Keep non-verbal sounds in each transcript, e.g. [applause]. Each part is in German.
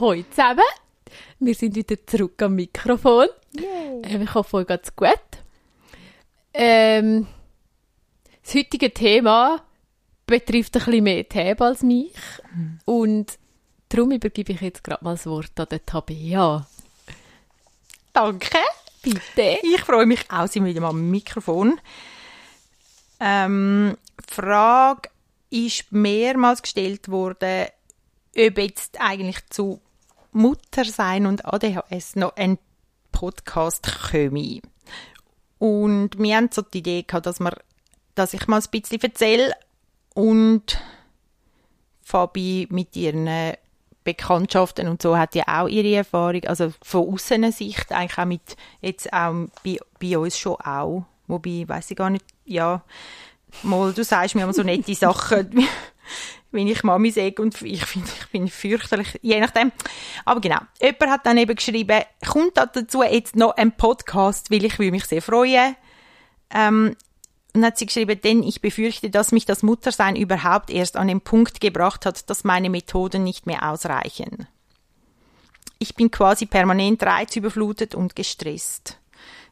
Hallo zusammen, wir sind wieder zurück am Mikrofon. Ähm, ich hoffe, euch geht's gut. Ähm, das heutige Thema betrifft ein bisschen mehr Tab als mich. Und darum übergebe ich jetzt gerade mal das Wort an den Tabea. Danke. Bitte. Ich freue mich auch, sind wieder mal am Mikrofon. Ähm, Frage ist mehrmals gestellt worden, ob jetzt eigentlich zu Mutter sein und ADHS noch ein Podcast komme. Und wir haben so die Idee gehabt, dass, wir, dass ich mal ein bisschen erzähle und Fabi mit ihren Bekanntschaften und so hat ja auch ihre Erfahrung, also von außen Sicht eigentlich auch mit, jetzt auch bei, bei uns schon auch, wobei, weiß ich gar nicht, ja, mal, du sagst mir immer so nette Sachen, [laughs] wenn ich Mami sage und ich finde, ich bin fürchterlich, je nachdem. Aber genau, jemand hat dann eben geschrieben, kommt dazu jetzt noch ein Podcast, weil ich will mich sehr freuen. Ähm, und hat sie geschrieben, denn ich befürchte, dass mich das Muttersein überhaupt erst an den Punkt gebracht hat, dass meine Methoden nicht mehr ausreichen. Ich bin quasi permanent reizüberflutet und gestresst.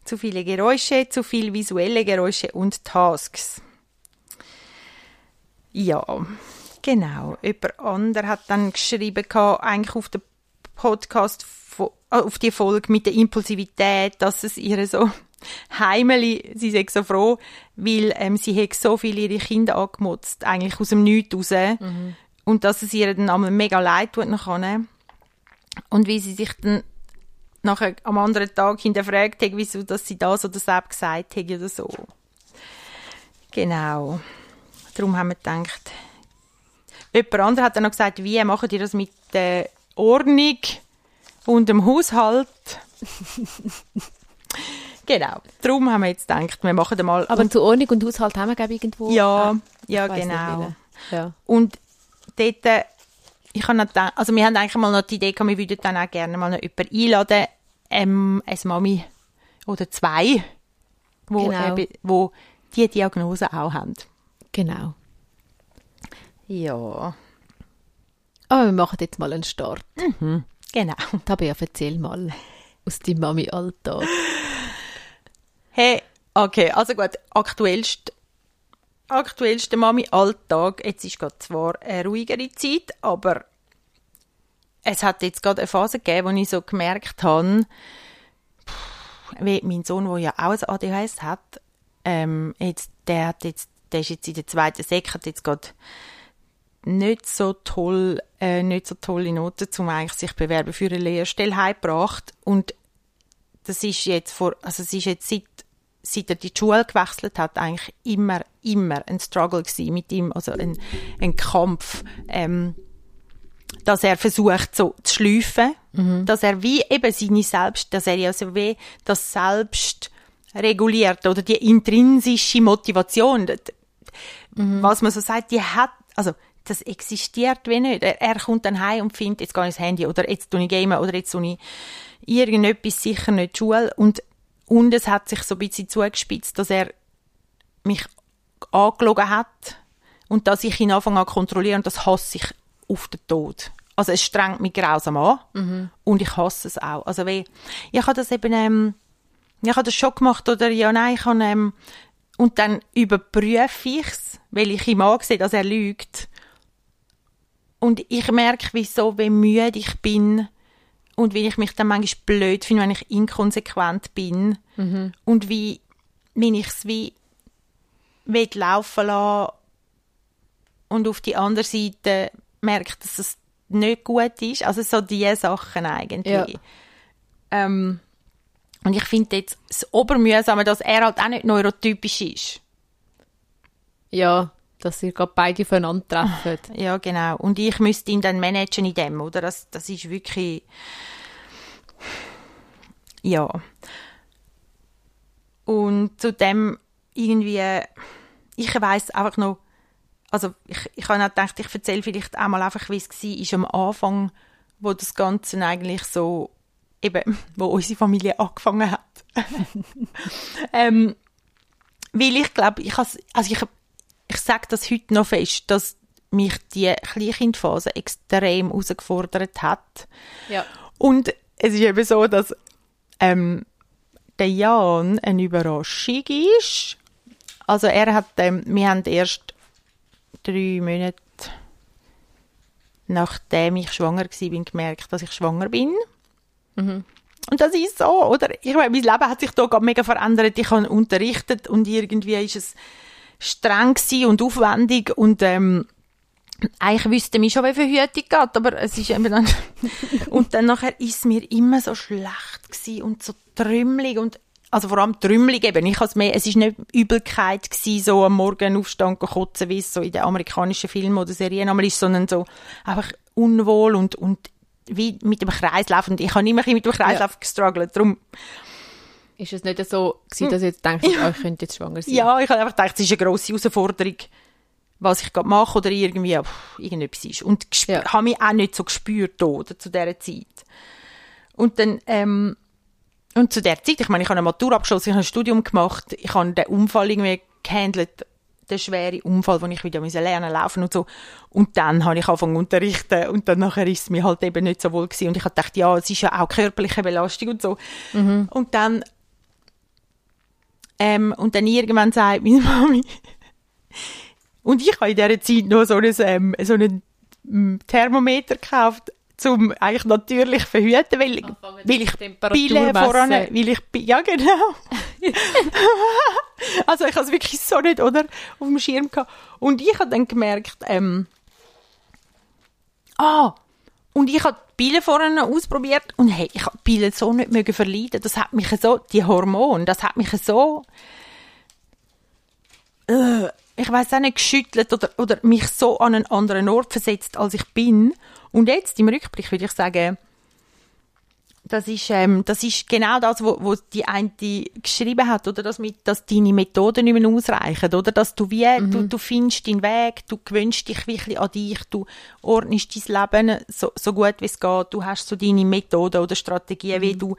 Zu viele Geräusche, zu viel visuelle Geräusche und Tasks. Ja, genau. Jemand anderer hat dann geschrieben, eigentlich auf den Podcast, auf die Folge mit der Impulsivität, dass es ihr so [laughs] heimeli, sie sei so froh, weil ähm, sie hat so viel ihre Kinder angemotzt, eigentlich aus dem Nichts raus. Mhm. Und dass es ihr dann einmal mega leid tut nachher. Und wie sie sich dann nachher am anderen Tag hinterfragt hat, wieso dass sie das oder das gesagt hat oder so. Genau. Darum haben wir gedacht, jemand anderes hat dann noch gesagt, wie machen die das mit der Ordnung und dem Haushalt? [laughs] Genau. Darum haben wir jetzt gedacht, wir machen mal. Aber zu Ordnung und Haushalt haben wir, glaube ich, irgendwo. Ja, ah, ja, genau. Ja. Und dort, äh, ich habe gedacht, also wir haben eigentlich mal noch die Idee gehabt, wir würden dann auch gerne mal noch jemanden einladen, ähm, eine Mami oder zwei, wo, genau. äh, wo die Diagnose auch haben. Genau. Ja. Aber wir machen jetzt mal einen Start. Mhm, genau. Tabea, erzähl mal aus deinem Mami-Alltag. Hey, okay, also gut, aktuellst, aktuellste Mami-Alltag, jetzt ist gerade zwar eine ruhigere Zeit, aber es hat jetzt gerade eine Phase gegeben, wo ich so gemerkt habe, wie mein Sohn, der ja auch ein ADHS hat, ähm, jetzt, der hat jetzt, der ist jetzt in der zweiten Sek, hat jetzt gerade nicht so toll, äh, nicht so tolle Noten, um eigentlich sich bewerben für eine Lehrstelle heimgebracht. Und das ist jetzt vor, also es ist jetzt seit seit er die Schule gewechselt hat, eigentlich immer, immer ein Struggle gewesen mit ihm, also ein, ein Kampf, ähm, dass er versucht, so zu schleifen, mhm. dass er wie eben seine Selbst, dass er ja so wie das Selbst reguliert oder die intrinsische Motivation, mhm. was man so sagt, die hat, also das existiert wie nicht. Er, er kommt dann heim und findet, jetzt gehe ich ins Handy oder jetzt tue ich gamen oder jetzt tue ich irgendetwas, sicher nicht Schule und und es hat sich so ein bisschen zugespitzt, dass er mich angelogen hat und dass ich ihn Anfang an kontrolliere und das hasse ich auf den Tod. Also es strengt mich grausam an mhm. und ich hasse es auch. Also wie, ich habe das eben, ähm, ich habe das schon gemacht oder ja, nein, ich habe, ähm, und dann überprüfe ich es, weil ich ihm ansehe, dass er lügt. Und ich merke, wieso, wie müde ich bin und wie ich mich dann manchmal blöd finde, wenn ich inkonsequent bin mhm. und wie, wenn ich es wie will laufen lassen und auf die andere Seite merke, dass es nicht gut ist. Also so diese Sachen eigentlich. Ja. Ähm, und ich finde jetzt das Obermühsame, dass er halt auch nicht neurotypisch ist. Ja, dass ihr gerade beide voneinander treffen. [laughs] Ja, genau. Und ich müsste ihn dann managen in dem, oder? Das, das ist wirklich... Ja. Und zudem irgendwie... Ich weiß einfach noch... Also ich, ich habe auch gedacht, ich erzähle vielleicht auch mal einfach, wie es war am Anfang, wo das Ganze eigentlich so... Eben, [laughs] wo unsere Familie angefangen hat. [laughs] ähm, weil ich glaube, ich, also ich ich sage das heute noch fest, dass mich die Kleinkindphase extrem herausgefordert hat. Ja. Und es ist eben so, dass ähm, der Jan eine Überraschung ist. Also er hat, ähm, wir haben erst drei Monate nachdem ich schwanger war, gemerkt, dass ich schwanger bin. Mhm. Und das ist so, oder? Ich meine, mein Leben hat sich da gerade mega verändert. Ich habe unterrichtet und irgendwie ist es streng und aufwendig und ähm, eigentlich wüsste ich schon, wie Verhütung geht, aber es ist eben dann [laughs] und dann nachher ist es mir immer so schlecht gewesen und so trümmelig und also vor allem trümmelig eben. Ich mehr, es ist nicht Übelkeit gewesen, so am Morgen aufstehen kotzen, wie es so in den amerikanischen Filmen oder Serien einmal ist, sondern so einfach unwohl und, und wie mit dem Kreislauf. Und ich habe immer mit dem Kreislauf ja. gestruggelt, darum ist es nicht so gewesen, dass ihr jetzt denkt, [laughs] ja. ich könnte jetzt schwanger sein? Ja, ich habe einfach gedacht, es ist eine grosse Herausforderung, was ich gerade mache oder irgendwie pff, irgendetwas ist. Und ja. habe mich auch nicht so gespürt oder, zu dieser Zeit. Und dann, ähm, und zu der Zeit, ich meine, ich habe eine Matur abgeschlossen, ich habe ein Studium gemacht, ich habe den Unfall irgendwie gehandelt, den schweren Unfall, wo ich wieder lernen laufen und so. Und dann habe ich angefangen zu unterrichten und dann nachher ist es mir halt eben nicht so wohl gewesen. Und ich habe gedacht, ja, es ist ja auch körperliche Belastung und so. Mhm. Und dann ähm, und dann irgendwann sagt meine Mami, und ich habe in dieser Zeit noch so ein, ähm, so ein mm, Thermometer gekauft, zum eigentlich natürlich verhüten, weil, weil ich Pille voran, weil ich, ja genau. [laughs] also ich habe es wirklich so nicht, oder, auf dem Schirm gehabt. Und ich habe dann gemerkt, ähm, ah, und ich habe die Pille vorhin ausprobiert und hey, ich habe die Pille so nicht mögen verleiden. Das hat mich so, die Hormone, das hat mich so, äh, ich weiß auch nicht, geschüttelt oder, oder mich so an einen anderen Ort versetzt, als ich bin. Und jetzt im Rückblick würde ich sagen, das ist, ähm, das ist genau das, wo, wo die eine geschrieben hat, oder dass, mit, dass deine Methoden nicht mehr ausreichen, oder dass du wie, mhm. du, du findest deinen Weg, du gewöhnst dich wirklich an dich, du ordnest dein Leben so, so gut wie es geht, du hast so deine Methoden oder Strategien, mhm. wie du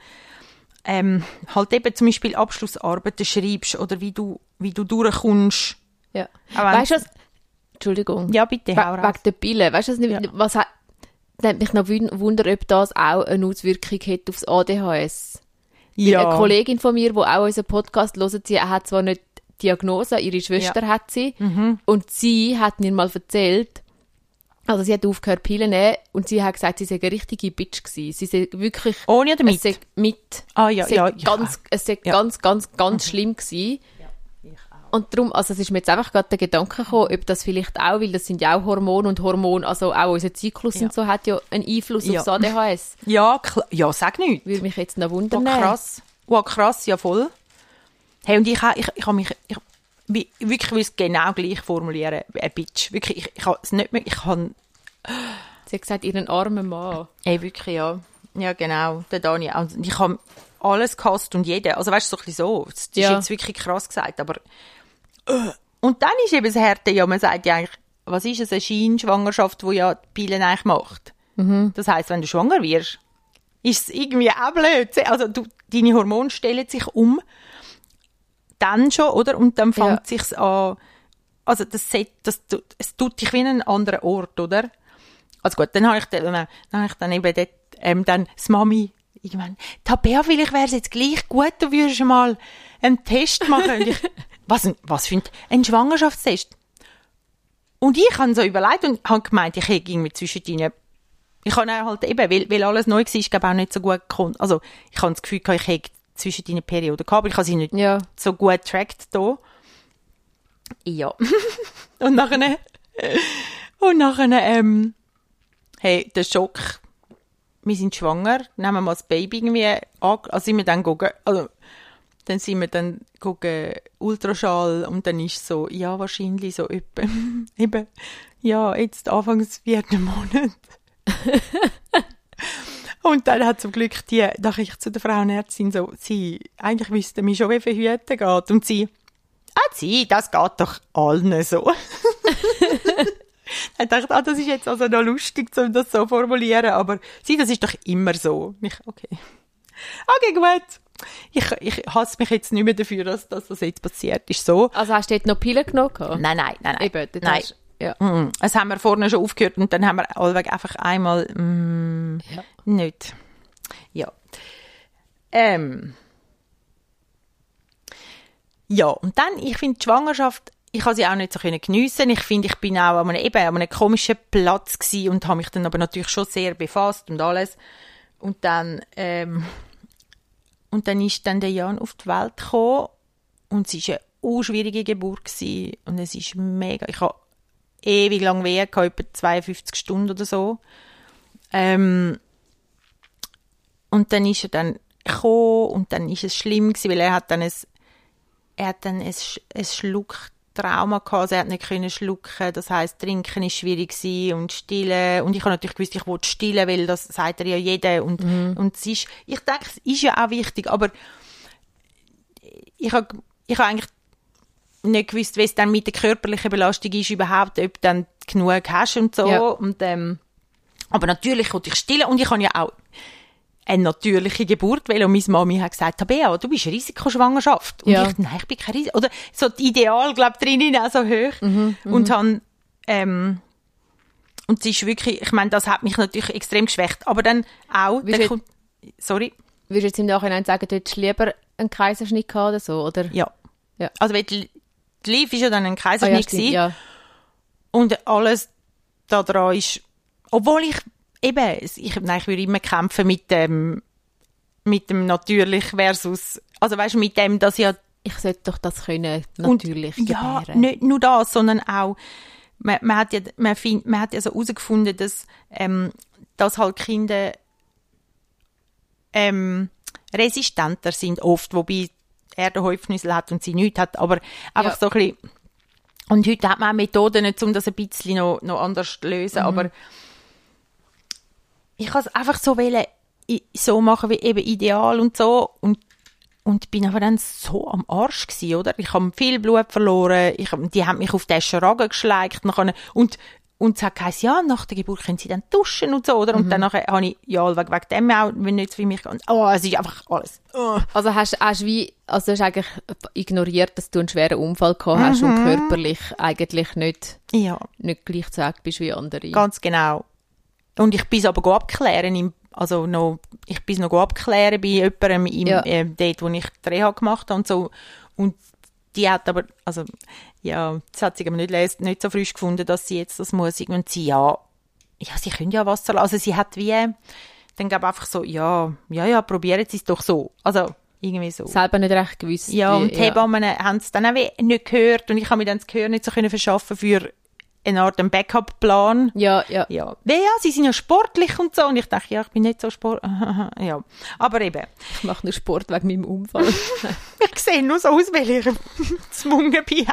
ähm, halt eben zum Beispiel Abschlussarbeiten schreibst oder wie du, wie du durchkommst. Ja. Weißt du was? Entschuldigung. Ja, bitte, hau We Wegen der Pille. Weißt du, ja. was, nimmt mich noch Wunder, ob das auch eine Auswirkung hat aufs ADHS. Ja. Eine Kollegin von mir, die auch unseren Podcast hört, sie hat zwar nicht Diagnose, ihre Schwester ja. hat sie. Mhm. Und sie hat mir mal erzählt, also sie hat aufgehört Pillen nehmen und sie hat gesagt, sie sei eine richtige Bitch gewesen. Sie sei wirklich... Ohne oder mit? mit. Ah ja, ja. Ganz, es sei ja. ganz, ganz, ganz mhm. schlimm gewesen. Und darum, also es ist mir jetzt einfach gerade der Gedanke gekommen, ob das vielleicht auch, weil das sind ja auch Hormone und Hormone, also auch unser Zyklus ja. und so hat ja einen Einfluss ja. aufs ADHS. [laughs] Ja, ja, sag nicht. Würde mich jetzt noch wundern. Oh, krass. Oh, krass, ja voll. Hey, und ich, ich, ich habe mich, ich, wie, wirklich will es genau gleich formulieren, ein Bitch. Wirklich, ich, ich habe es nicht mehr, ich kann... Sie hat gesagt, ihren armen Mann. Ey, wirklich, ja. Ja, genau, der Daniel. Und ich habe alles gehasst und jeden. Also weißt du, so ein bisschen so. Das ist ja. jetzt wirklich krass gesagt, aber und dann ist eben das Härte, ja, man sagt ja eigentlich, was ist es, eine Scheinschwangerschaft, die ja die Pille eigentlich macht. Mhm. Das heißt, wenn du schwanger wirst, ist es irgendwie auch blöd. Also du, deine Hormone stellen sich um, dann schon, oder? Und dann fängt ja. sich's an, also das, das, das, es tut dich wie in einen anderen Ort, oder? Also gut, dann habe ich dann, dann, habe ich dann eben dort, ähm, dann das Mami irgendwann, Tabea, vielleicht wäre es jetzt gleich gut, du würdest mal einen Test machen. ich, [laughs] was, was für ein, Schwangerschaftstest? Und ich habe so überlegt und habe gemeint, ich hätte irgendwie zwischen ihnen ich habe halt eben, weil, weil alles neu war, ist glaube auch nicht so gut gekommen. Also ich habe das Gefühl, ich hätte zwischen deinen Perioden gehabt, aber ich habe sie nicht ja. so gut tracked da. Ja. [laughs] und nachher, und nachher, ähm, hey, der Schock, wir sind schwanger, nehmen wir mal das Baby irgendwie an, also sind wir dann gucken, also dann sind wir dann gucken Ultraschall und dann ist so, ja, wahrscheinlich so etwa, [laughs] eben, ja, jetzt anfangs vierten Monat. [laughs] und dann hat zum Glück die Nachricht zu der Frauenärztin so, sie, eigentlich wüsste mich schon, wie verhüten geht. Und sie, ah, sie, das geht doch allen so. [laughs] ich dachte, ah, das ist jetzt also noch lustig, um das so zu formulieren, aber sie, das ist doch immer so. Ich, okay. Okay, gut. ich, ich hasse mich jetzt nicht mehr dafür, dass, dass das jetzt passiert ist. So. Also hast du dort noch Pillen genommen? Nein, nein, nein. nein. Eben, nein. hast- ja. Mm, Das haben wir vorne schon aufgehört und dann haben wir allweg einfach einmal mm, Ja. nicht. Ja. Ähm. Ja, und dann, ich finde die Schwangerschaft, ich habe sie auch nicht so können geniessen. Ich finde, ich bin auch an einem, eben an einem komischen Platz gewesen und habe mich dann aber natürlich schon sehr befasst und alles. Und dann, ähm, und dann ist dann der Jan auf die Welt gekommen und es war eine unschwierige Geburt gewesen. und es ist mega, ich habe ewig lang weh gehabt, etwa 52 Stunden oder so. Ähm, und dann ist er dann gekommen und dann ist es schlimm gewesen, weil er hat dann ein, er hat dann ein, ein Schlucktrauma gehabt, er hat nicht können schlucken, das heißt trinken ist schwierig gewesen und stillen. Und ich habe natürlich gewusst, ich wollte stillen, weil das sagt er ja jeder. Und, und es ist, ich denke, es ist ja auch wichtig, aber ich habe, ich habe eigentlich nicht gewusst, wie es dann mit der körperlichen Belastung ist überhaupt, ob du dann genug hast und so. Ja. Und, ähm, aber natürlich konnte ich stillen. Und ich habe ja auch eine natürliche Geburt weil und meine Mami hat gesagt, Tabea, du bist eine Risikoschwangerschaft. Und Ja. ich, nein, ich bin kein Risiko. Oder so die Ideal, glaube drinnen auch so hoch. und han, ähm, und sie ist wirklich, ich meine, das hat mich natürlich extrem geschwächt. Aber dann auch, dann kommt, sorry, Würdest du jetzt im Nachhinein sagen, du hättest lieber einen Kaiserschnitt gehabt oder so, oder? ja. Ja. Also, weil die, Liv ist ja dann ein Ah, ja, Kaiserschnitt stimmt, ja. Und alles da dran ist, obwohl ich eben, ich, nein, ich würde immer kämpfen mit dem, mit dem natürlich versus, also weißt du, mit dem, dass ja, Ich sollte doch das können, und- natürlich ja, gebären. nicht nur das, sondern auch, man, man hat ja, man, find, man hat ja so herausgefunden, dass, ähm, dass halt Kinder, ähm, resistenter sind oft, wobei er den Häufnüssel hat und sie nicht hat, aber einfach Ja. so ein bisschen, und heute hat man auch Methoden, um das ein bisschen noch, noch anders zu lösen, aber ich kann es einfach so wollen, so machen wie eben ideal und so und und bin aber dann so am Arsch gsi, oder? Ich habe viel Blut verloren, ich, die haben mich auf den Schragen geschleicht nachher, und und es hat geheißen, ja, nach der Geburt können sie dann duschen und so, oder? Und dann nachher habe ich, ja, wegen, wegen dem auch, wenn nicht für mich geht. Oh, es ist einfach alles. Oh. Also hast, hast wie, also hast eigentlich ignoriert, dass du einen schweren Unfall gehabt hast und körperlich eigentlich nicht, Ja, nicht gleichzeitig bist wie andere. ganz genau. Und ich bin es aber abklären, im, also noch, ich bin noch abklären bei jemandem im, Ja. äh, dort, wo ich die Reha gemacht habe und so. Und die hat aber, also, ja, das hat sie aber nicht, nicht so frisch gefunden, dass sie jetzt das muss. Und sie, ja, ja, sie können ja Wasser lassen. Also sie hat wie, dann gab einfach so, ja, ja, ja, probieren Sie es doch so. Also, irgendwie so. Selber nicht recht gewusst. Ja, und die Hebammen haben es dann auch nicht gehört und ich habe mir dann das Gehör nicht so können verschaffen für eine Art Backup-Plan. Ja, ja. Ja. ja, ja, sie sind ja sportlich und so und ich dachte, ja, ich bin nicht so sport... [laughs] ja, aber eben, Ich mache nur Sport wegen meinem Unfall. [laughs] ich sehe nur so aus, weil ich gezwungen [laughs] bin.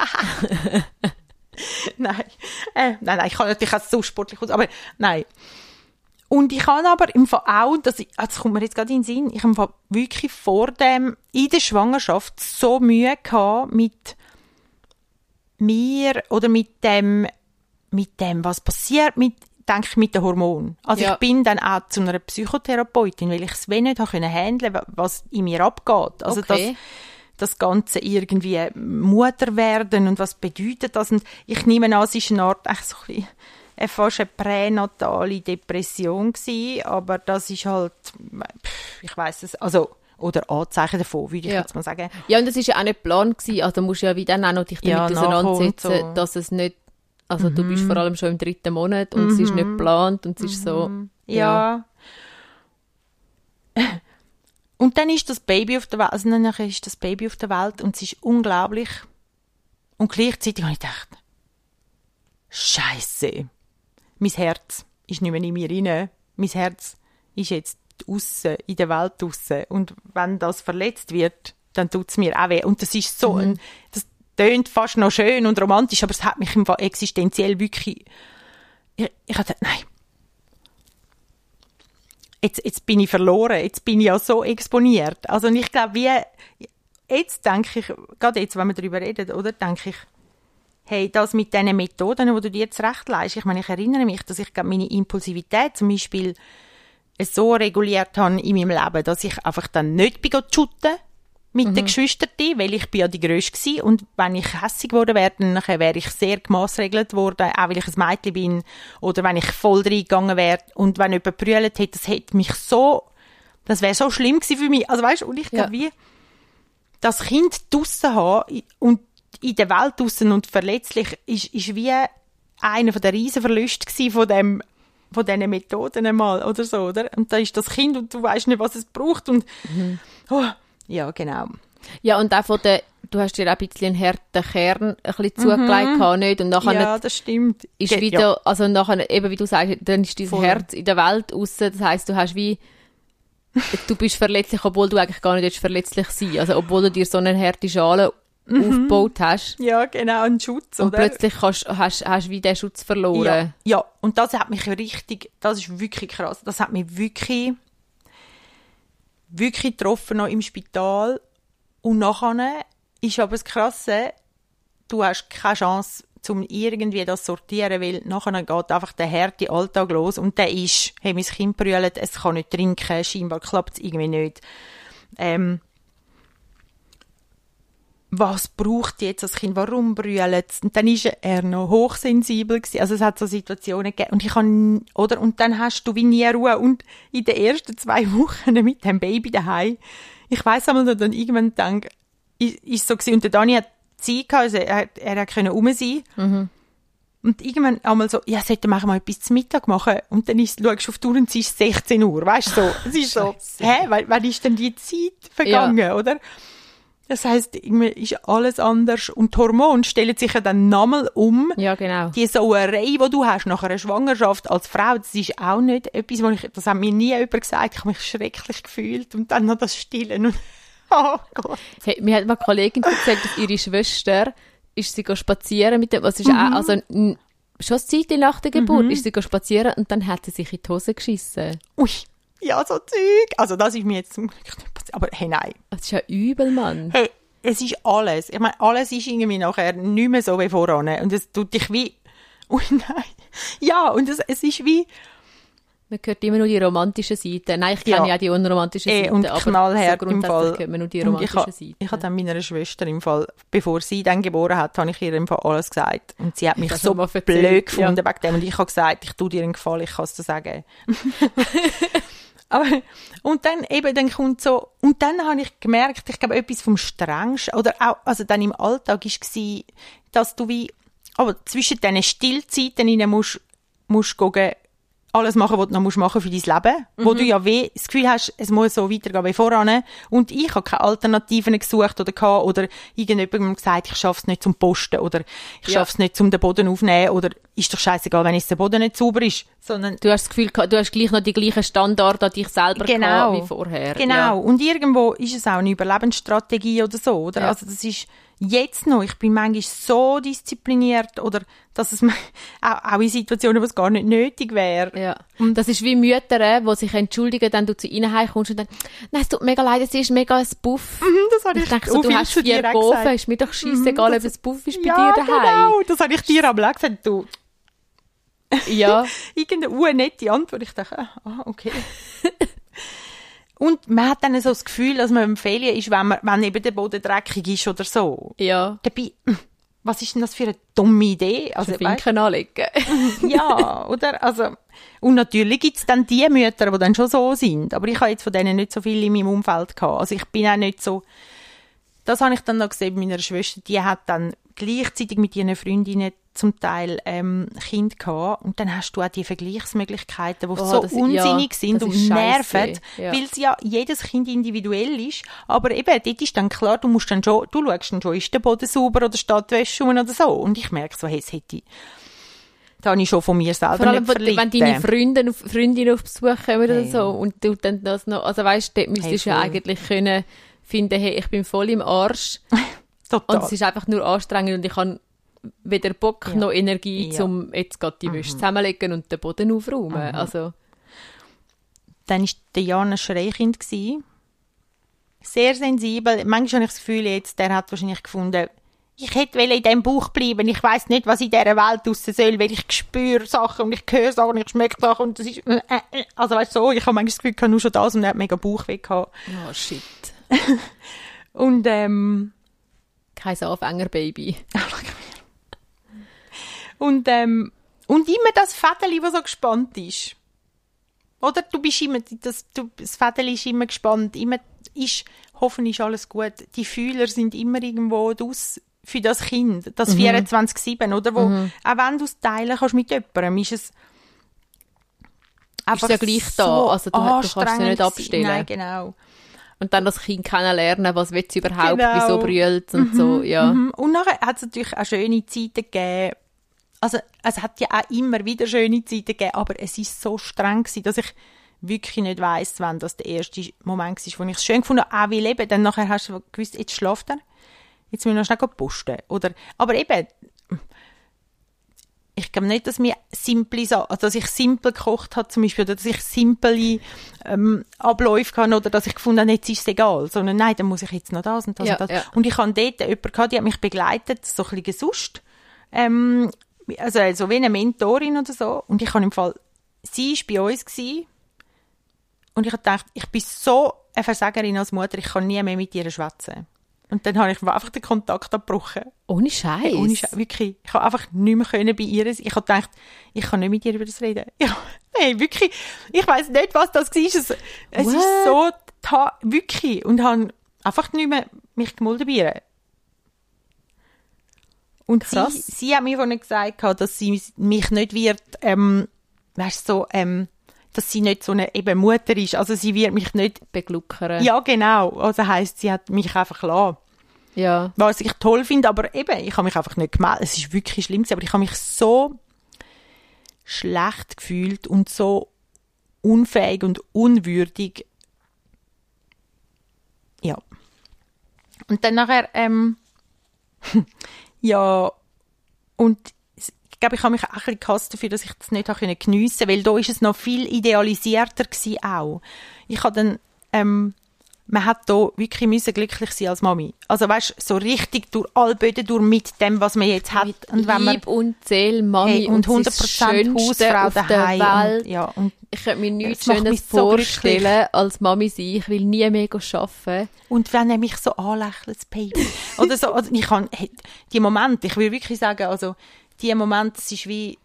nein. Äh, nein, nein, ich kann natürlich auch so sportlich aus, aber nein. Und ich habe aber im Fall auch, ich, ah, das kommt mir jetzt gerade in den Sinn, ich habe wirklich vor dem, in der Schwangerschaft so Mühe gehabt mit mir oder mit dem, mit dem, was passiert mit, denke ich, mit den Hormonen. Also Ja. ich bin dann auch zu einer Psychotherapeutin, weil ich es wenig können handeln, wa- was in mir abgeht. Also Okay. das, das Ganze irgendwie Mutter werden und was bedeutet das? Und ich nehme an, es ist eine Art, echt so ein bisschen, äh, fast eine pränatale Depression gewesen, aber das ist halt, ich weiß es, also, oder Anzeichen davon, würde ich Ja. jetzt mal sagen. Ja, und das ist ja auch nicht geplant gewesen. Also musst du ja wie dann auch noch dich damit Ja, auseinandersetzen, so. dass es nicht, also du bist vor allem schon im dritten Monat und es ist nicht geplant und es ist so, Ja. [laughs] Und dann ist das Baby auf der Welt, also dann ist das Baby auf der Welt und es ist unglaublich. Und gleichzeitig habe ich gedacht, Scheiße, mein Herz ist nicht mehr in mir rein. Mein Herz ist jetzt aussen, in der Welt draussen. Und wenn das verletzt wird, dann tut es mir auch weh. Und das ist so ein, das tönt fast noch schön und romantisch, aber es hat mich im Fall existenziell wirklich, ich, ich habe nein, jetzt, jetzt bin ich verloren, jetzt bin ich ja so exponiert. Also ich glaube, wie, jetzt denke ich, gerade jetzt, wenn wir darüber reden, oder, denke ich, hey, das mit diesen Methoden, die du dir jetzt recht leist, ich meine, ich erinnere mich, dass ich glaube, meine Impulsivität zum Beispiel so reguliert habe in meinem Leben, dass ich einfach dann nicht bin mit mhm. den Geschwistern, weil ich bin ja die Größte war. Und wenn ich hässig geworden wäre, dann wäre ich sehr gemassregelt worden, auch weil ich ein Mädchen bin. Oder wenn ich voll reingegangen wäre. Und wenn jemand brüllt hätte, das hätte mich so, das wäre so schlimm gewesen für mich. Also weißt du, und ich glaube, ja. wie das Kind draussen haben und in der Welt draussen und verletzlich ist, ist wie einer der riesen Verluste von dem von diesen Methoden einmal oder so, oder? Und da ist das Kind und du weißt nicht, was es braucht und mhm. oh, ja, genau. Ja, und auch von der, du hast dir auch ein bisschen einen harten Kern ein bisschen mhm. zugelegt, mhm. nicht? Und nachher ja, das stimmt. Ist Ge wieder, ja. also nachher, eben wie du sagst, dann ist dein Voll. Herz in der Welt raus, das heisst, du hast wie, [laughs] du bist verletzlich, obwohl du eigentlich gar nicht verletzlich sein Also, obwohl du dir so eine harte Schale mhm. aufgebaut hast. Ja, genau, einen Schutz, Und oder? plötzlich hast, hast, hast du wie den Schutz verloren. Ja, ja, und das hat mich richtig, das ist wirklich krass, das hat mich wirklich wirklich getroffen noch im Spital. Und nachher ist aber das Krasse, du hast keine Chance, um irgendwie das sortieren, weil nachher geht einfach der harte Alltag los und der ist, hey, mein Kind brüllt, es kann nicht trinken, scheinbar klappt es irgendwie nicht. Ähm, was braucht jetzt das Kind, warum brüllt es? Und dann ist er noch hochsensibel gewesen. Also es hat so Situationen gegeben. Und ich kann, oder? Und dann hast du wie nie Ruhe. Und in den ersten zwei [laughs] Wochen mit dem Baby daheim, ich weiss einmal, dann irgendwann denke, ist, ist so gewesen. Und der Dani hat Zeit gehabt, also er, er hat können rum sein. Mhm. Und irgendwann einmal so, ja, sollte man mal etwas zum Mittag machen. Und dann ist, schaust du auf die Uhr und es ist 16 Uhr, weißt du, so. Es ist so, hä, wann ist denn die Zeit vergangen, ja. oder? Das heißt, ist alles anders und die Hormone stellen sich ja dann nochmal um. Ja, genau. Die Sauerei, die du hast nach einer Schwangerschaft als Frau, das ist auch nicht etwas, was ich, das hat mir nie jemand gesagt. Ich habe mich schrecklich gefühlt und dann noch das Stillen und, [laughs] oh Gott. Hey, mir hat mal eine Kollegin gesagt, dass ihre Schwester ist sie spazieren mit dem, was ist mhm. auch, also, schon Zeit nach der Geburt, mhm. ist sie spazieren und dann hat sie sich in die Hose geschissen. Ui ja, so Zeug. Also das ist mir jetzt zum Glück nicht passiert. Aber hey, nein. Das ist ja übel, Mann. Hey, es ist alles. Ich meine, alles ist irgendwie nachher nicht mehr so wie voran. Und es tut dich wie... [laughs] Oh nein. Ja, und es, es ist wie... Man hört immer nur die romantische Seite. Nein, ich kenne ja, ja die unromantische Seite. und aber knallhart so im Fall. hört man nur die romantische ich Seite. Ich habe dann meiner Schwester im Fall, bevor sie dann geboren hat, habe ich ihr im Fall alles gesagt. Und sie hat mich so blöd gefunden ja. wegen dem. Und ich habe gesagt, ich tue dir einen Gefallen, ich kann es dir sagen. [laughs] [laughs] Aber, und dann eben, dann kommt so, und dann habe ich gemerkt, ich glaube, etwas vom Strengsten, oder auch, also dann im Alltag war, dass du wie, aber zwischen diesen Stillzeiten musst, musst gucken, alles machen, was du noch machen musst für dein Leben, mhm. wo du ja weh, das Gefühl hast, es muss so weitergehen wie voran. Und ich habe keine Alternativen gesucht oder gehabt, oder irgendjemandem gesagt, ich schaffe es nicht zum Posten, oder ich ja. schaffe es nicht zum den Boden aufnehmen, oder ist doch scheißegal, wenn jetzt der Boden nicht sauber ist, sondern... Du hast das Gefühl, du hast gleich noch die gleichen Standard an dich selber genau, wie vorher. Genau. Ja. Und irgendwo ist es auch eine Überlebensstrategie oder so, oder? Ja. Also das ist, jetzt noch, ich bin manchmal so diszipliniert oder dass es [laughs] auch, auch in Situationen, wo es gar nicht nötig wäre. Ja. Und das ist wie Mütter, die sich entschuldigen, dann du zu ihnen kommst und dann, nein, es tut mega leid, es ist mega ein Buff. Mhm, das habe ich, ich denke so, du hast vier Gofen, ist mir doch scheißegal, mhm, ob es Buff ist bei ja, dir daheim. genau, das habe ich dir am gesagt, du. Ja. [laughs] Irgendeine nette Antwort, ich dachte, ah, okay. [laughs] Und man hat dann so das Gefühl, dass man im Ferien ist, wenn, man, wenn eben der Boden dreckig ist oder so. Ja. Dabei, was ist denn das für eine dumme Idee? Also, Finken anlegen. [laughs] ja, oder? Also, und natürlich gibt es dann die Mütter, die dann schon so sind. Aber ich habe jetzt von denen nicht so viel in meinem Umfeld gehabt. Also ich bin auch nicht so... Das habe ich dann noch gesehen bei meiner Schwester. Die hat dann gleichzeitig mit ihren Freundinnen zum Teil ähm, Kind gehabt und dann hast du auch die Vergleichsmöglichkeiten, die oh, so das, unsinnig ja, sind und nerven, ja. weil es ja jedes Kind individuell ist. Aber eben, dort ist dann klar, du musst dann schon, du schaust dann schon, ist der Boden sauber oder steht Wäsche oder so. Und ich merke so, hey, es hätte da habe ich schon von mir selber Vor allem, wenn deine Freunde, Freundinnen auf Besuch kommen hey. oder so und du dann das noch, also weißt, dort müsstest hey, du ja eigentlich können finden, hey, ich bin voll im Arsch. [laughs] Total. Und es ist einfach nur anstrengend und ich habe weder Bock ja. noch Energie, ja. um jetzt gerade die Wäsche mhm. zusammenlegen und den Boden aufräumen. Mhm. Also. Dann war der Jan ein Schreikind. Sehr sensibel. Manchmal habe ich das Gefühl, jetzt, der hat wahrscheinlich gefunden, ich hätte in diesem Buch bleiben. Ich weiß nicht, was in dieser Welt draussen soll, weil ich spüre Sachen und ich höre Sachen und ich schmecke Sachen und das ist, äh, äh. also weißt du, so, ich habe manchmal das Gefühl, ich habe nur schon das und er hat mega Bauchweh gehabt. Oh, shit. [laughs] und, ähm, Kein Anfängerbaby. und, ähm, und immer das Fädeli, das so gespannt ist. Oder du bist immer, das, du, das Fädeli ist immer gespannt, immer ist, hoffentlich ist alles gut. Die Fühler sind immer irgendwo draus für das Kind, das mhm. 24-7, oder? Wo, mhm. auch wenn du es teilen kannst mit jemandem, ist es einfach ist ja gleich so da, also du, du kannst es nicht abstellen. Nein, genau. Und dann das Kind kennenlernen, was will es überhaupt, genau. wieso brüllt und mhm. so, ja. Mhm. Und nachher hat es natürlich auch schöne Zeiten gegeben, also es hat ja auch immer wieder schöne Zeiten gegeben, aber es ist so streng gewesen, dass ich wirklich nicht weiss, wann das der erste Moment war, wo ich es schön gefunden habe, auch wie leben. Dann nachher hast du gewusst, jetzt schläft er, jetzt müssen wir noch schnell posten. Oder, aber eben, ich glaube nicht, dass mir simple also dass ich simpel gekocht habe zum Beispiel, oder dass ich simple ähm, Abläufe kann oder dass ich gefunden habe, jetzt ist es egal, sondern nein, dann muss ich jetzt noch das und das ja, und das. Ja. Und ich habe dort jemanden gehabt, die hat mich begleitet, so ein bisschen gesust, ähm, also, also wie eine Mentorin oder so. Und ich habe im Fall, sie war bei uns gewesen, und ich habe gedacht, ich bin so eine Versagerin als Mutter, ich kann nie mehr mit ihr schwätzen. Und dann habe ich einfach den Kontakt abgebrochen. Ohne Scheiß. Hey, ohne Scheiß, wirklich. Ich habe einfach nicht mehr können bei ihr. Ich habe gedacht, ich kann nicht mit ihr über das reden. [laughs] Ja, hey, wirklich. Ich weiß nicht, was das war. Es, es ist so, wirklich. Und habe einfach nicht mehr mich gemulden bei ihr. Und sie, sie, hat mir vorhin gesagt, dass sie mich nicht wird, ähm, weißt so, ähm, dass sie nicht so eine eben Mutter ist. Also sie wird mich nicht begluckern. Ja, genau. Also heisst, sie hat mich einfach klar. Ja. Was ich toll finde, aber eben, ich habe mich einfach nicht gemeldet. Es ist wirklich schlimm, aber ich habe mich so schlecht gefühlt und so unfähig und unwürdig. Ja. Und dann nachher, ähm, [laughs] Ja, und ich glaube, ich habe mich auch ein bisschen gehasst dafür, dass ich das nicht geniessen konnte, weil da ist es noch viel idealisierter gewesen auch. Ich habe dann, ähm, man hat da wirklich müssen glücklich sein als Mami. Also weißt, so richtig durch alle Böden durch mit dem, was man jetzt hat. Mit und wenn man, und Seele, Mami hey, und, und 100% Hausfrau auf der Welt. Und, ja, und ich könnte mir nichts Schönes vorstellen so als Mami sein. Ich will nie mehr arbeiten. Und wenn er mich so anlächelt, das Baby. [laughs] Oder so, also ich kann, die Momente, ich will wirklich sagen, also die Momente, es ist wie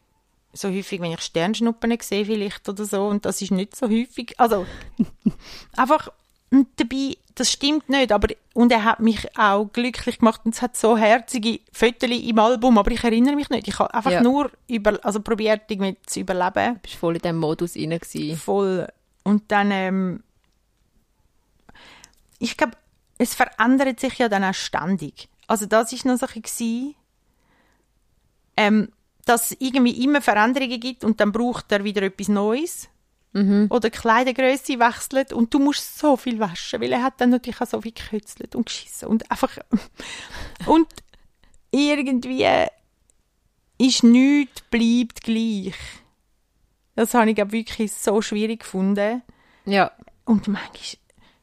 so häufig, wenn ich Sternschnuppen sehe vielleicht oder so und das ist nicht so häufig. Also [laughs] einfach und dabei, das stimmt nicht, aber, und er hat mich auch glücklich gemacht und es hat so herzige Fotos im Album, aber ich erinnere mich nicht. Ich habe einfach ja. nur über, also probiert, irgendwie zu überleben. Du bist voll in diesem Modus rein Voll. Und dann, ähm, ich glaube, es verändert sich ja dann auch ständig. Also das ist noch so ein bisschen, ähm, dass es irgendwie immer Veränderungen gibt und dann braucht er wieder etwas Neues. Mhm. Oder Kleidergröße wechselt und du musst so viel waschen, weil er hat dann natürlich auch so viel gekützelt und geschissen und einfach [laughs] und irgendwie ist nichts bleibt gleich. Das habe ich wirklich so schwierig gefunden. Ja. Und manchmal,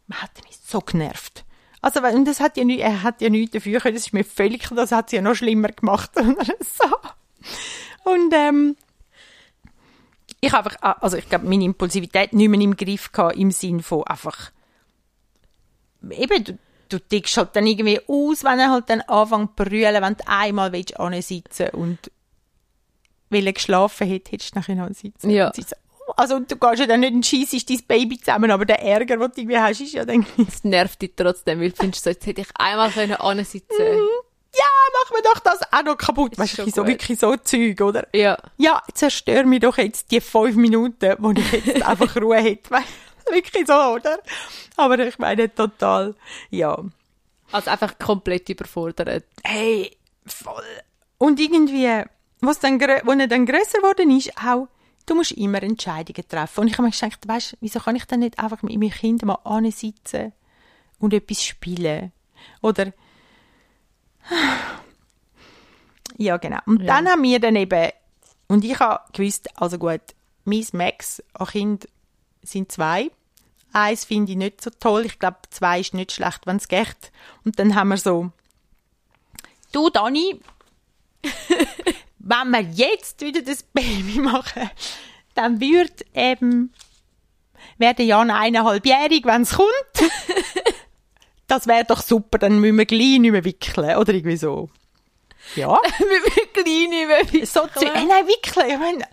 man hat mich so genervt. Also, und das hat ja nicht, er hat ja nichts dafür können, das ist mir völlig klar, das hat sie ja noch schlimmer gemacht. [laughs] so. Und, ähm, ich einfach, ah, also ich glaube, meine Impulsivität nicht mehr im Griff gehabt, im Sinn von einfach, eben, du, du tickst halt dann irgendwie aus, wenn er halt dann anfängt zu brüllen, wenn du einmal willst sitzen und weil er geschlafen hat, hättest du nachher noch sitzen. Ja. Also, du gehst ja dann nicht und schießt dein Baby zusammen, aber der Ärger, den du irgendwie hast, ist ja dann... Es nervt dich trotzdem, weil du findest, so, jetzt hätte ich einmal können sitzen können. Mhm ja, mach mir doch das auch noch kaputt. Weißt du, so wirklich so Zeug, oder? Ja. Ja, zerstör mir doch jetzt die fünf Minuten, wo ich jetzt [laughs] einfach Ruhe hätte. Weißt wirklich so, oder? Aber ich meine total, ja. Also einfach komplett überfordert. Hey, voll. Und irgendwie, was dann, wo er dann grösser geworden ist, auch, du musst immer Entscheidungen treffen. Und ich habe mir gedacht, weißt, wieso kann ich dann nicht einfach mit meinem Kind mal ansitzen und etwas spielen? Oder, ja, genau. Und ja. dann haben wir dann eben, und ich habe gewusst, also gut, mein Max an Kind sind zwei. Eins finde ich nicht so toll. Ich glaube, zwei ist nicht schlecht, wenn es geht. Und dann haben wir so Du, Dani, [laughs] wenn wir jetzt wieder das Baby machen, dann wird eben, wäre Jan eineinhalbjährig, wenn es kommt. [laughs] das wäre doch super, dann müssen wir gleich nicht mehr wickeln, oder irgendwie so. Ja. Mit kleinen Babys. So, zu- äh, nein, wickeln, ich meine,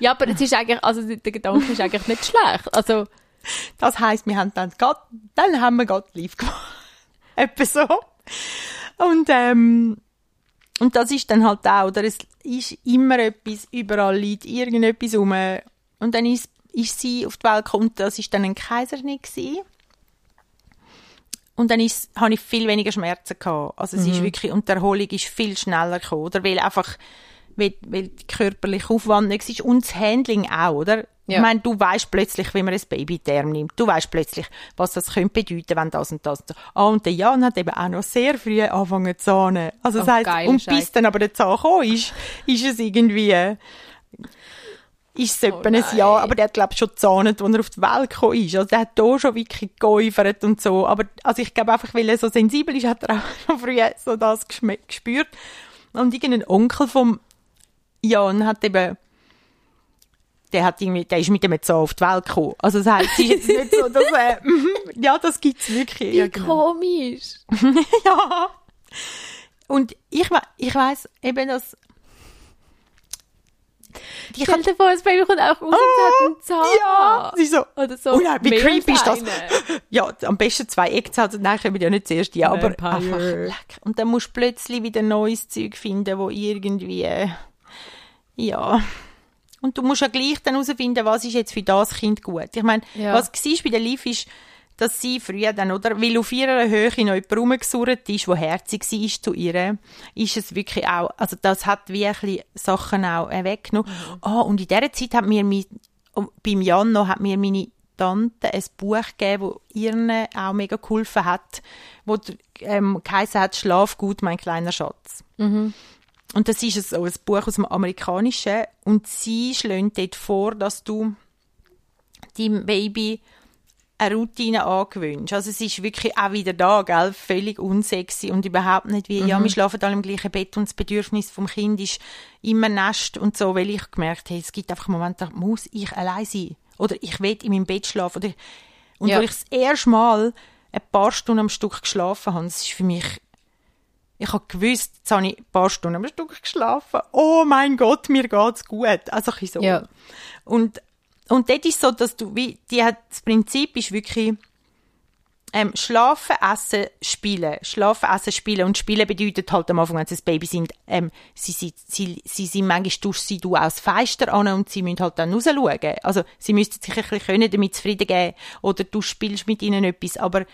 Ja, aber es ist eigentlich, also der Gedanke ist eigentlich nicht schlecht. Also, Das heisst, wir haben dann grad, dann haben wir grad live gemacht. [laughs] Etwa so. Und, ähm, und das ist dann halt auch, oder? Es ist immer etwas, überall liegt irgendetwas rum. Und dann ist, ist sie auf die Welt gekommen, das ist dann ein Kaiserschnitt gewesen. Und dann ist, habe ich viel weniger Schmerzen gehabt. Also es ist wirklich, und die Erholung ist viel schneller gekommen, oder? Weil einfach, weil, weil die körperliche Aufwand nicht ist und das Handling auch, oder? Ja. Ich meine, du weißt plötzlich, wie man ein Baby Arme nimmt. Du weißt plötzlich, was das könnte bedeuten, wenn das und das. Ah, und der Jan hat eben auch noch sehr früh angefangen zu zahnen. Also das Oh, heisst, und bis dann aber der Zahn gekommen ist, ist es irgendwie, ist es etwa ein Oh nein. Jahr, aber der hat, glaube ich, schon gezahnt, als er auf die Welt gekommen ist. Also der hat da schon wirklich geäufert und so. Aber, also ich glaube einfach, weil er so sensibel ist, hat er auch [laughs] schon früh so das gespürt. Und irgendein Onkel vom Jan hat eben, der hat irgendwie, der ist mit dem Zahn auf die Welt gekommen. Also das heisst, es ist jetzt nicht so, dass, äh, [laughs] mhm, [laughs] ja, das gibt's wirklich. wie Ja, genau. komisch. ja. Und ich, ich weiss eben, dass, ich Stell dir vor, das Baby kommt auch raus und hat einen Zahn. Ja, sie so, Oder so. oh nein, wie creepy ist das? [laughs] Ja, am besten zwei Eckzahlen, nein, kommen ja nicht zuerst die, aber Vampire. einfach leck. Und dann musst du plötzlich wieder neues Zeug finden, wo irgendwie, äh, ja. Und du musst ja gleich dann herausfinden, was ist jetzt für das Kind gut. Ich meine, Ja. was war bei der Liv ist, dass sie früher dann, oder, weil auf ihrer Höhe noch jemand rumgesurrt ist, wo herzig sie ist zu ihr, ist es wirklich auch, also das hat wirklich Sachen auch äh, weggenommen. Ah, und in dieser Zeit hat mir mein, oh, beim Jan noch, hat mir meine Tante ein Buch gegeben, wo ihr auch mega geholfen hat, wo der, ähm, geheißen hat, Schlaf gut, mein kleiner Schatz. Und das ist so ein Buch aus dem Amerikanischen und sie schlägt dort vor, dass du deinem Baby eine Routine angewöhnst. Also es ist wirklich auch wieder da, gell? völlig unsexy und überhaupt nicht wie, ja, wir schlafen alle im gleichen Bett und das Bedürfnis vom Kind ist immer Nest und so, weil ich gemerkt habe, es gibt einfach Momente, da muss ich allein sein. Oder ich will in meinem Bett schlafen. Oder, und Ja. wo ich das erste Mal ein paar Stunden am Stück geschlafen habe, das ist für mich ich habe gewusst, jetzt habe ich ein paar Stunden am Stück geschlafen. Oh mein Gott, mir geht's gut. Also bisschen so. Ja. Und, und dort ist so, dass du, wie, die hat, das Prinzip ist wirklich, ähm, schlafen, essen, spielen. Schlafen, essen, spielen. Und spielen bedeutet halt am Anfang, wenn sie ein Baby sind, ähm, sie, sie, sie, sie sind manchmal tust sie du aus Fenster an und sie müssen halt dann raus schauen. Also, sie müssten sich ein bisschen können damit zufrieden geben. Oder du spielst mit ihnen etwas, aber,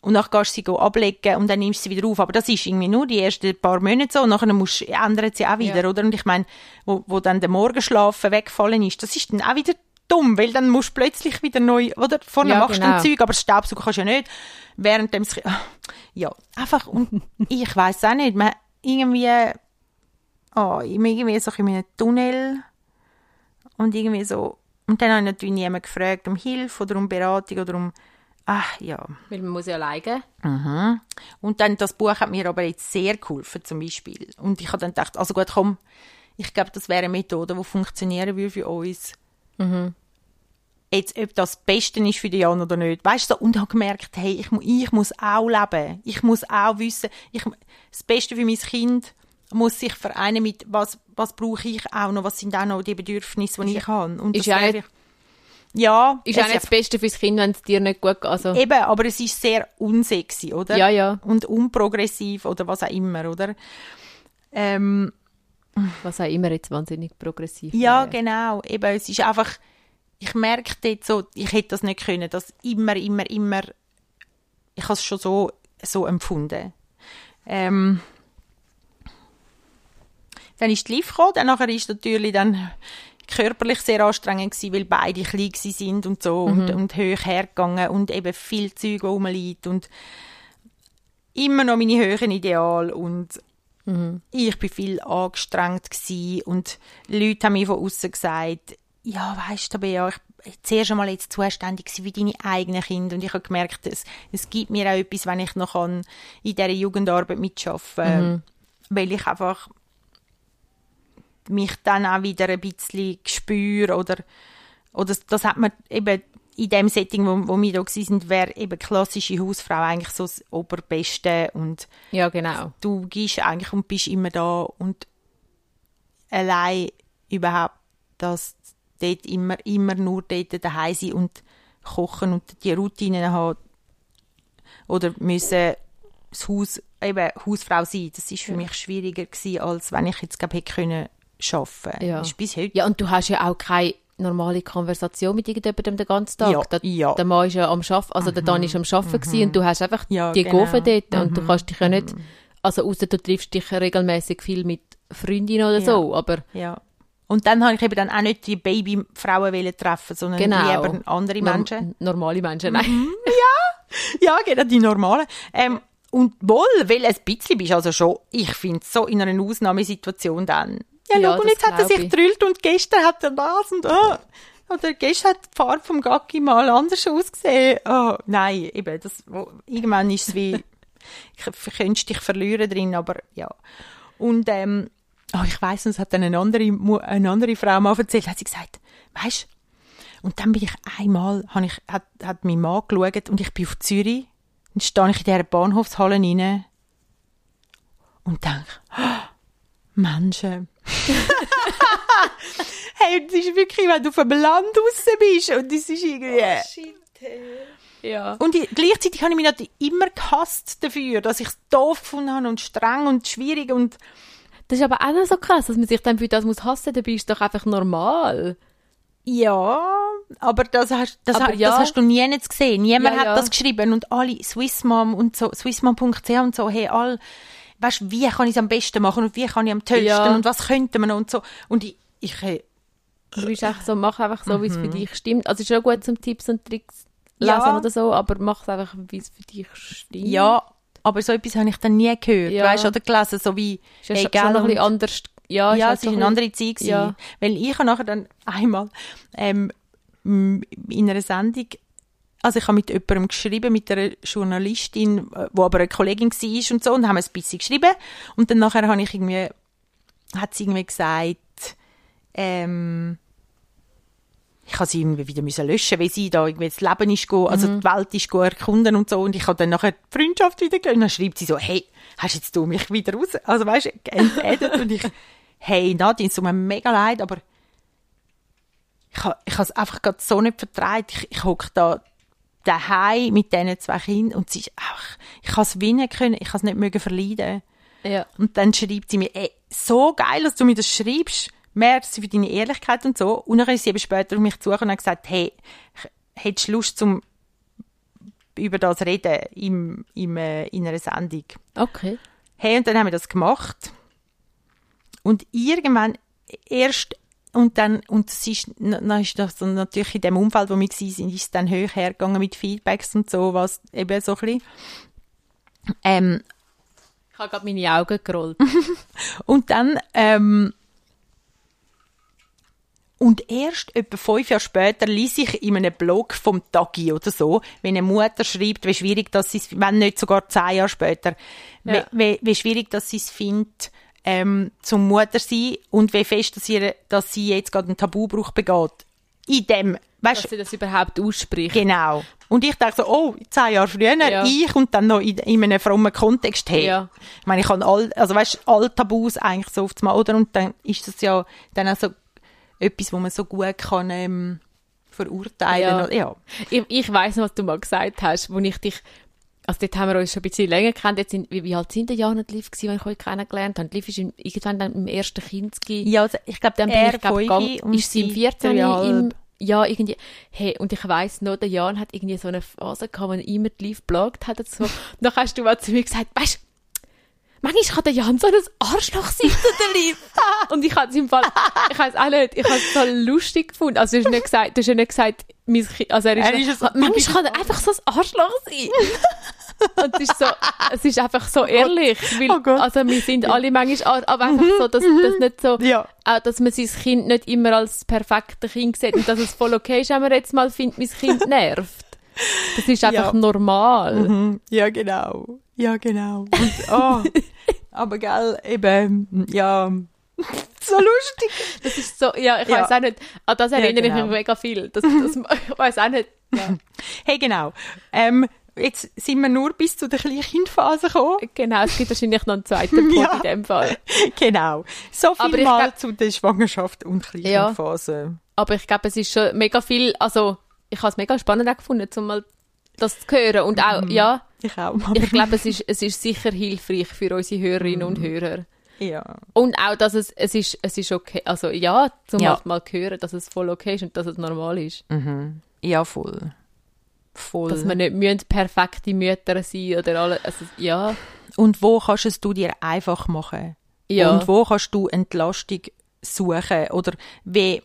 und dann gehst du sie ablegen und dann nimmst du sie wieder auf. Aber das ist irgendwie nur die ersten paar Monate so und nachher musst, ändert sie auch wieder, Ja. oder? Und ich meine, wo, wo dann der Morgenschlafen weggefallen ist, das ist dann auch wieder dumm, weil dann musst du plötzlich wieder neu, oder? Vorne Ja, machst du genau. ein Zeug, aber Staubsaugen kannst du ja nicht. Während dem, [laughs] ja, einfach, und [laughs] ich weiß auch nicht, man, irgendwie, oh, irgendwie so in einem Tunnel und irgendwie so, und dann habe ich natürlich niemand gefragt um Hilfe oder um Beratung oder um, ach ja. Weil man muss ja alleine. Und dann, das Buch hat mir aber jetzt sehr geholfen, zum Beispiel. Und ich habe dann gedacht, also gut, komm, ich glaube, das wäre eine Methode, die funktionieren würde für uns. Jetzt, ob das das Beste ist für die Jan oder nicht. Weißt du, so, und habe gemerkt, hey, ich, mu- ich muss auch leben. Ich muss auch wissen, ich, das Beste für mein Kind muss sich vereinen mit, was, was brauche ich auch noch, was sind auch noch die Bedürfnisse, die ich habe. Und ist das ja ja, Ist auch nicht das Beste fürs Kind, wenn es dir nicht gut geht. Also, Eben, aber es ist sehr unsexy, oder? Ja, ja. Und unprogressiv oder was auch immer, oder? Ähm, was auch immer jetzt wahnsinnig progressiv ja, wäre. genau. Eben, es ist einfach, ich merke dort so, ich hätte das nicht können, dass immer, immer, immer, ich habe es schon so, so empfunden. Ähm, dann ist die Liv gekommen, dann nachher ist natürlich dann körperlich sehr anstrengend gewesen, weil beide klein gewesen sind und so und, und hoch hergegangen und eben viel Zeug, rumliegt und immer noch meine höheren Ideal und ich bin viel angestrengt gsi und Leute haben mir von außen gesagt, ja, weißt du, Bea, ich zuerst einmal jetzt zuständig gsi wie deine eigenen Kinder und ich habe gemerkt, es, es gibt mir auch etwas, wenn ich noch kann in dieser Jugendarbeit mitschaffen weil ich einfach mich dann auch wieder ein bisschen spüre oder, oder das, das hat man eben in dem Setting, wo, wo wir da sind, wäre eben klassische Hausfrau eigentlich so das Oberbeste und ja, genau. du gehst eigentlich und bist immer da und allein überhaupt, dass dort immer, immer nur dort daheim sein und kochen und die Routinen haben oder müssen das Haus, eben Hausfrau sein, das ist für ja. mich schwieriger gewesen, als wenn ich jetzt glaube hätte können arbeiten. Ja. Das ist bis heute. Ja, und du hast ja auch keine normale Konversation mit irgendjemandem den ganzen Tag. Ja, der, ja. der Mann ist ja am Schaffen, also mhm. der Dan ist am Schaffen mhm. und du hast einfach ja, die genau. Gofen dort mhm. und du kannst dich ja nicht, also außer du triffst dich regelmäßig viel mit Freundinnen oder Ja. so, aber Ja. Und dann habe ich eben dann auch nicht die Babyfrauen treffen, sondern Genau. lieber andere Menschen. normale Menschen, nein. Mhm. [laughs] Ja, genau, die normalen. Ähm, und wohl, weil ein bisschen bist also schon, ich finde so in einer Ausnahmesituation dann. Ja, Ja, schau, und jetzt hat er sich ich. drüllt und gestern hat er das und oh. Oder gestern hat die Farbe vom Gacki mal anders ausgesehen. Oh, nein, eben, das, wo, irgendwann ist es wie, [laughs] ich könntest dich verlieren drin, aber ja. Und, ähm, oh, ich weiss, es hat dann eine andere, eine andere Frau mal erzählt, hat sie gesagt, weisst, und dann bin ich einmal, hab ich, hat, hat mein Mann geschaut und ich bin auf Zürich. Dann stehe ich in dieser Bahnhofshalle rein und denke, oh, [gasps] Menschen. [laughs] hey, das ist wirklich, wenn du vom Land raus bist und das ist irgendwie... Ja. Und ich, gleichzeitig habe ich mich natürlich immer gehasst dafür, dass ich es doof gefunden habe und streng und schwierig und Das ist aber auch noch so krass, dass man sich dann für das muss hassen, dabei ist doch einfach normal. Ja, aber das hast, das, Aber ja. das hast du nie nicht gesehen. Niemand Ja, hat ja. das geschrieben und alle Swissmom und so, swissmom.ch und so, hey, all, weißt, wie kann ich es am besten machen und wie kann ich am tollsten und was könnte man und so. Und ich, ich äh, Du bist einfach so, mach einfach so, wie es für dich stimmt. Also es ist schon gut zum Tipps und Tricks lesen Mhm. Ja. oder so, aber mach es einfach, wie es für dich stimmt. ja, aber so etwas habe ich dann nie gehört, Ja. weißt, oder gelesen, so wie, ist ja hey, gell, noch ein bisschen anders. Ja, ja, es war ein eine andere Zeit. gewesen. Ja. Weil ich habe nachher dann einmal ähm, in einer Sendung, also ich habe mit jemandem geschrieben, mit einer Journalistin, äh, wo aber eine Kollegin war und so, und haben ein bisschen geschrieben. Und dann nachher habe ich irgendwie, hat sie irgendwie gesagt, ähm, ich habe sie irgendwie wieder müssen löschen, weil sie da irgendwie das Leben ist go, also die Welt ist go erkunden und so und ich habe dann nachher die Freundschaft wieder gelöscht und dann schreibt sie so, hey, hast jetzt du mich wieder raus, also weißt du, geentedert und ich, hey Nadine, es tut mir mega leid, aber ich habe ich es einfach gerade so nicht vertraut. Ich, ich hocke da daheim mit diesen zwei Kindern und sie ist einfach, ich kann es winnen können, ich kann es nicht mögen verleiden. Ja. Und dann schreibt sie mir, ey, so geil, dass du mir das schreibst. Merci für deine Ehrlichkeit und so. Und dann ist sie eben später auf mich zugekommen und hat gesagt, hey, hättest du Lust zum über das reden im, im, äh, in einer Sendung? Okay. Hey, und dann haben wir das gemacht. Und irgendwann erst, und dann, und es ist, dann ist das natürlich in dem Umfeld, wo wir waren, ist es dann hoch hergegangen mit Feedbacks und so, was eben so ein bisschen, ähm, Ich habe gerade meine Augen gerollt. [laughs] Und dann, ähm, und erst etwa fünf Jahre später ließ ich in einem Blog vom Tagi oder so, wenn eine Mutter schreibt, wie schwierig das ist, wenn nicht sogar zehn Jahre später, Ja. wie, wie, wie schwierig das sie es findet, ähm, zum Mutter sein und wie fest, dass, ihr, dass sie jetzt gerade einen Tabubruch begeht. In dem, weißt dass sie das überhaupt ausspricht. Genau. Und ich dachte so, oh, zehn Jahre früher, Ja. ich und dann noch in, in einem frommen Kontext hey. Ja. Ich meine, ich habe all, also weißt, all Tabus eigentlich so das Mal, oder? Und dann ist das ja dann auch so etwas, wo man so gut kann ähm, verurteilen. Ja. oder- ja. Ich, ich weiss noch, was du mal gesagt hast, wo ich dich, also dort haben wir uns schon ein bisschen länger gekannt, jetzt sind, wie, wie alt sind die Jan und Liv gewesen, als ich euch kennengelernt habe? Liv ist im, irgendwann dann im ersten Kind. Ja, also ich glaube, Dann bin ich, glaub, gegangen, und ist sie im sie 14 im, ja, irgendwie, hey, und ich weiss noch, der Jan hat irgendwie so eine Phase gehabt, wo er immer die Liv gebloggt hat und so. [laughs] Dann hast du mal zu mir gesagt, weißt manchmal kann der Jan so ein Arschloch sein zu der Liv. und ich habe es im Fall, ich weiß auch nicht, ich habe es so lustig gefunden. Also du hast nicht gesagt, du hast nicht gesagt, mein Kind, also er ist, Er ist so- manchmal kann er einfach so ein Arschloch sein. Und es ist so, es ist einfach so ehrlich, weil, Oh also wir sind alle manchmal, aber einfach so, dass das nicht so, Ja. auch, dass man sein Kind nicht immer als perfekte Kind sieht und dass es voll okay ist, wenn man jetzt mal findet, mein Kind nervt. Das ist einfach Ja. normal. Mhm. Ja, genau. Ja, genau. Und, oh, [laughs] Aber gell, eben, ja, so lustig. Das ist so, ja, ich Ja. weiß auch nicht, an das erinnere genau. ich mich mega viel. Das, das, [laughs] ich weiß auch nicht. Ja. Hey, genau. Ähm, jetzt sind wir nur bis zu der Kleinkindphase gekommen. Genau, es gibt wahrscheinlich noch einen zweiten [laughs] Punkt Ja. in dem Fall. genau. So viel Aber mal glaub- zu der Schwangerschaft und Kleinkindphase. Aber ich glaube, es ist schon mega viel, also ich habe es mega spannend auch gefunden, um mal das zu hören. Und auch, Mhm. ja, Ich auch. ich glaube, es ist, es ist sicher hilfreich für unsere Hörerinnen und Hörer. ja. Und auch, dass es, es ist, es ist okay, also ja, zum Ja. mal hören, dass es voll okay ist und dass es normal ist. Ja, voll. Voll. Dass wir nicht müssen perfekte Mütter sein oder alle, also ja, und wo kannst es du dir einfach machen? ja. Und wo kannst du Entlastung suchen? Oder wie,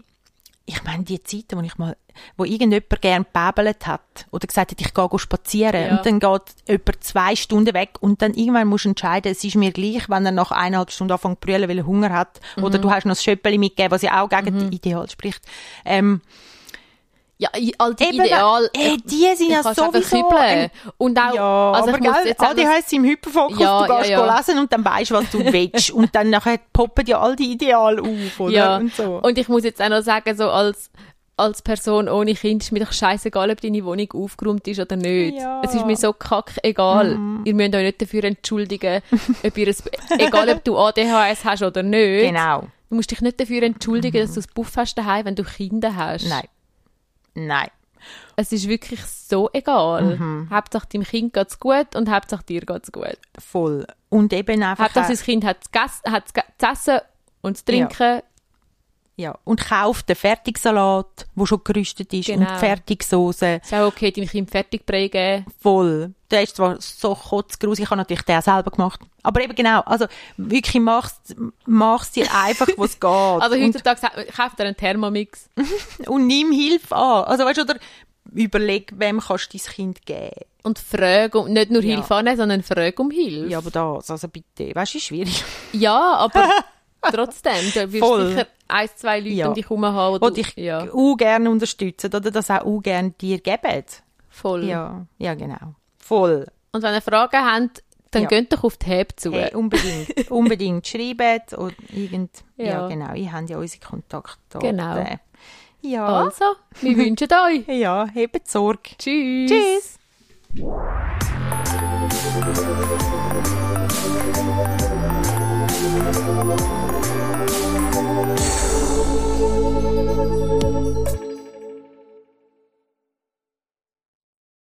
ich meine, die Zeiten, wo ich mal, wo irgendjemand gern päbelt hat oder gesagt hat, ich gehe spazieren Ja. und dann geht jemand zwei Stunden weg und dann irgendwann musst du entscheiden, es ist mir gleich, wenn er nach eineinhalb Stunden anfängt zu brüllen, weil er Hunger hat oder du hast noch das Schöppeli mitgegeben, was ja auch gegen das Ideal spricht. Ähm, ja, all die Eben, Ideal. äh, die sind ja sowieso ein- Und auch, ja, also aber gell, jetzt sagen, ADHS im Hyperfokus, Ja, du gehst ja, ja. lesen und dann weißt was du willst. und dann nachher poppen ja all die Ideale auf, oder? Ja, Und so. und ich muss jetzt auch noch sagen, so als, als Person ohne Kind ist mir doch scheißegal, ob deine Wohnung aufgeräumt ist oder nicht. Ja. Es ist mir so kack egal. Ihr müsst euch nicht dafür entschuldigen, ob ihr es, [laughs] egal ob du ADHS hast oder nicht. Genau. Du musst dich nicht dafür entschuldigen, dass du das Buff hast daheim, wenn du Kinder hast. Nein. Nein. Es ist wirklich so egal. Mhm. Hauptsache deinem Kind geht's gut und Hauptsache dir geht's gut. Voll. Und eben einfach. Hauptsache das Kind hat es zu essen und zu trinken. ja. Und kauft den Fertigsalat, der schon gerüstet ist, Genau. und die Fertigsoße. Ist auch okay, deinem Kind Fertigbrei geben. Voll. Der ist zwar so kotzgrusig, ich habe natürlich den selber gemacht. Aber eben genau, also wirklich mach's, mach's dir einfach, was [laughs] geht. Also heutzutage kauft er einen Thermomix. [laughs] und nimm Hilfe an. Also weißt du, oder überleg, wem kannst du dein Kind geben. Und frage um, nicht nur Ja. Hilfe annehmen, sondern frage um Hilfe. Ja, aber das, also bitte, weißt du, ist schwierig. Ja, aber [laughs] trotzdem, du wirst Voll. sicher ein, zwei Leute Ja. um dich herum haben. Du- dich ja, auch gerne unterstützen oder das auch auch gerne dir geben. voll. Ja, ja, genau. Voll. Und wenn ihr Fragen habt, dann Ja. geht doch auf die Heb zu. Hey, unbedingt, [laughs] unbedingt schreiben oder irgend, ja. Ja. genau, ich habe ja unsere Kontaktdaten. Genau. Ja, Also, wir [laughs] wünschen euch. ja, hebt Sorge. Tschüss. Tschüss. Thank you.